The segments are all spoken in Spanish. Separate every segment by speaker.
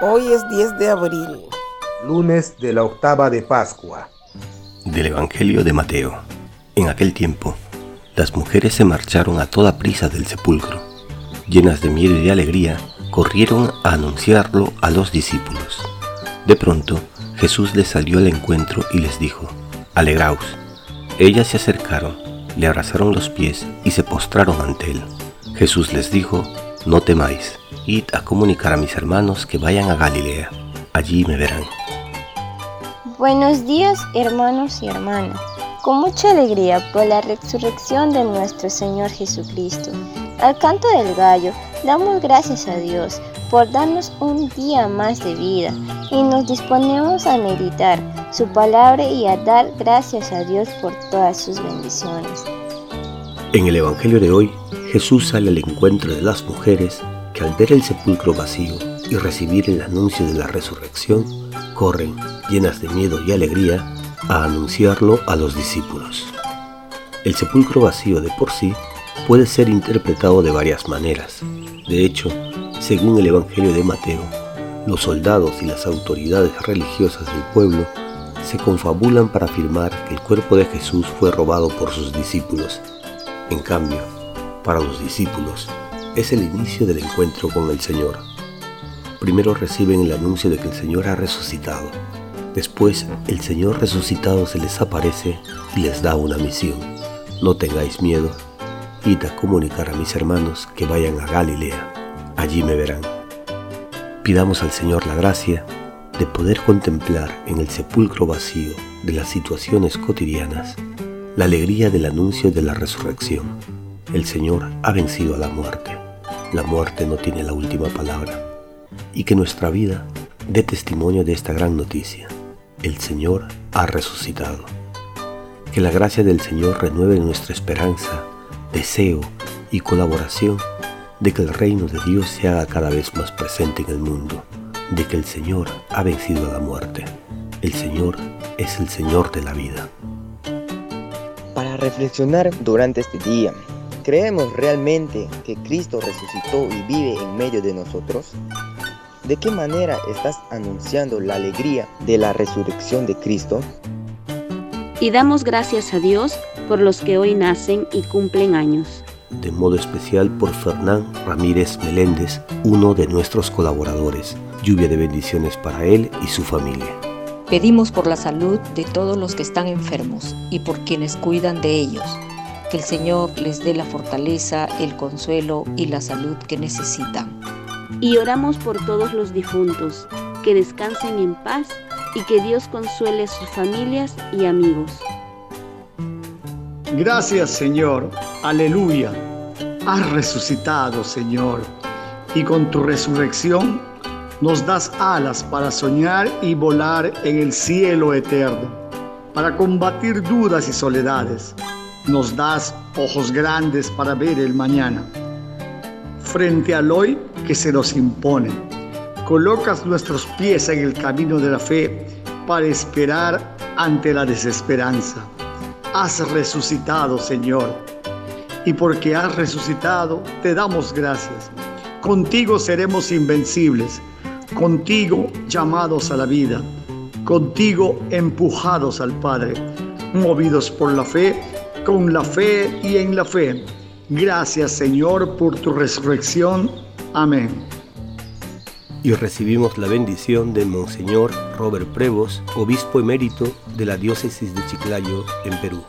Speaker 1: Hoy es 10 de abril.
Speaker 2: Lunes de la octava de Pascua.
Speaker 3: Del Evangelio de Mateo. En aquel tiempo, las mujeres se marcharon a toda prisa del sepulcro. Llenas de miedo y de alegría, corrieron a anunciarlo a los discípulos. De pronto, Jesús les salió al encuentro y les dijo, Alegraos. Ellas se acercaron, le abrazaron los pies y se postraron ante él. Jesús les dijo, No temáis id a comunicar a mis hermanos que vayan a Galilea, allí me verán.
Speaker 4: Buenos días hermanos y hermanas, con mucha alegría por la resurrección de nuestro Señor Jesucristo. Al canto del gallo, damos gracias a Dios por darnos un día más de vida y nos disponemos a meditar su palabra y a dar gracias a Dios por todas sus bendiciones.
Speaker 3: En el Evangelio de hoy, Jesús sale al encuentro de las mujeres al ver el sepulcro vacío y recibir el anuncio de la resurrección, corren, llenas de miedo y alegría, a anunciarlo a los discípulos. El sepulcro vacío de por sí puede ser interpretado de varias maneras. De hecho, según el Evangelio de Mateo, los soldados y las autoridades religiosas del pueblo se confabulan para afirmar que el cuerpo de Jesús fue robado por sus discípulos. En cambio, para los discípulos, es el inicio del encuentro con el Señor. Primero reciben el anuncio de que el Señor ha resucitado. Después el Señor resucitado se les aparece y les da una misión. No tengáis miedo, id a comunicar a mis hermanos que vayan a Galilea. Allí me verán. Pidamos al Señor la gracia de poder contemplar en el sepulcro vacío de las situaciones cotidianas la alegría del anuncio de la resurrección. El Señor ha vencido a la muerte la muerte no tiene la última palabra y que nuestra vida dé testimonio de esta gran noticia. El Señor ha resucitado. Que la gracia del Señor renueve nuestra esperanza, deseo y colaboración de que el reino de Dios se haga cada vez más presente en el mundo, de que el Señor ha vencido a la muerte. El Señor es el Señor de la vida.
Speaker 5: Para reflexionar durante este día, ¿Creemos realmente que Cristo resucitó y vive en medio de nosotros? ¿De qué manera estás anunciando la alegría de la resurrección de Cristo?
Speaker 6: Y damos gracias a Dios por los que hoy nacen y cumplen años.
Speaker 3: De modo especial por Fernán Ramírez Meléndez, uno de nuestros colaboradores. Lluvia de bendiciones para él y su familia.
Speaker 7: Pedimos por la salud de todos los que están enfermos y por quienes cuidan de ellos que el Señor les dé la fortaleza, el consuelo y la salud que necesitan.
Speaker 6: Y oramos por todos los difuntos, que descansen en paz y que Dios consuele a sus familias y amigos.
Speaker 8: Gracias Señor, aleluya. Has resucitado Señor, y con tu resurrección nos das alas para soñar y volar en el cielo eterno, para combatir dudas y soledades nos das ojos grandes para ver el mañana. Frente al hoy que se nos impone, colocas nuestros pies en el camino de la fe para esperar ante la desesperanza. Has resucitado, Señor. Y porque has resucitado, te damos gracias. Contigo seremos invencibles, contigo llamados a la vida, contigo empujados al Padre, movidos por la fe con la fe y en la fe. Gracias Señor por tu resurrección. Amén.
Speaker 3: Y recibimos la bendición de Monseñor Robert Prevos, obispo emérito de la diócesis de Chiclayo en Perú.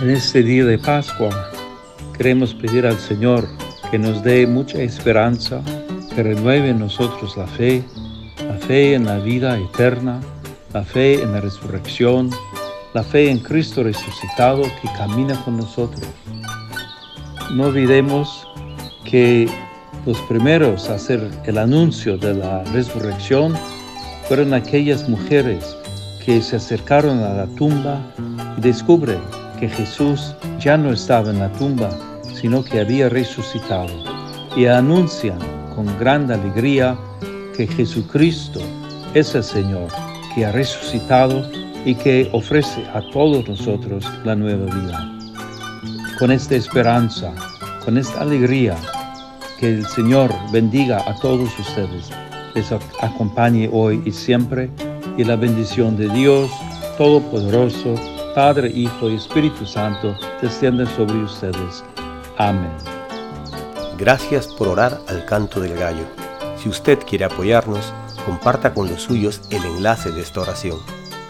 Speaker 9: En este día de Pascua queremos pedir al Señor que nos dé mucha esperanza, que renueve en nosotros la fe, la fe en la vida eterna, la fe en la resurrección, la fe en Cristo resucitado que camina con nosotros. No olvidemos que los primeros a hacer el anuncio de la resurrección fueron aquellas mujeres que se acercaron a la tumba y descubren que Jesús ya no estaba en la tumba, sino que había resucitado. Y anuncian con gran alegría que Jesucristo es el Señor, que ha resucitado y que ofrece a todos nosotros la nueva vida. Con esta esperanza, con esta alegría, que el Señor bendiga a todos ustedes les acompañe hoy y siempre, y la bendición de Dios Todopoderoso, Padre, Hijo y Espíritu Santo, descienda sobre ustedes. Amén.
Speaker 3: Gracias por orar al canto del gallo. Si usted quiere apoyarnos, comparta con los suyos el enlace de esta oración.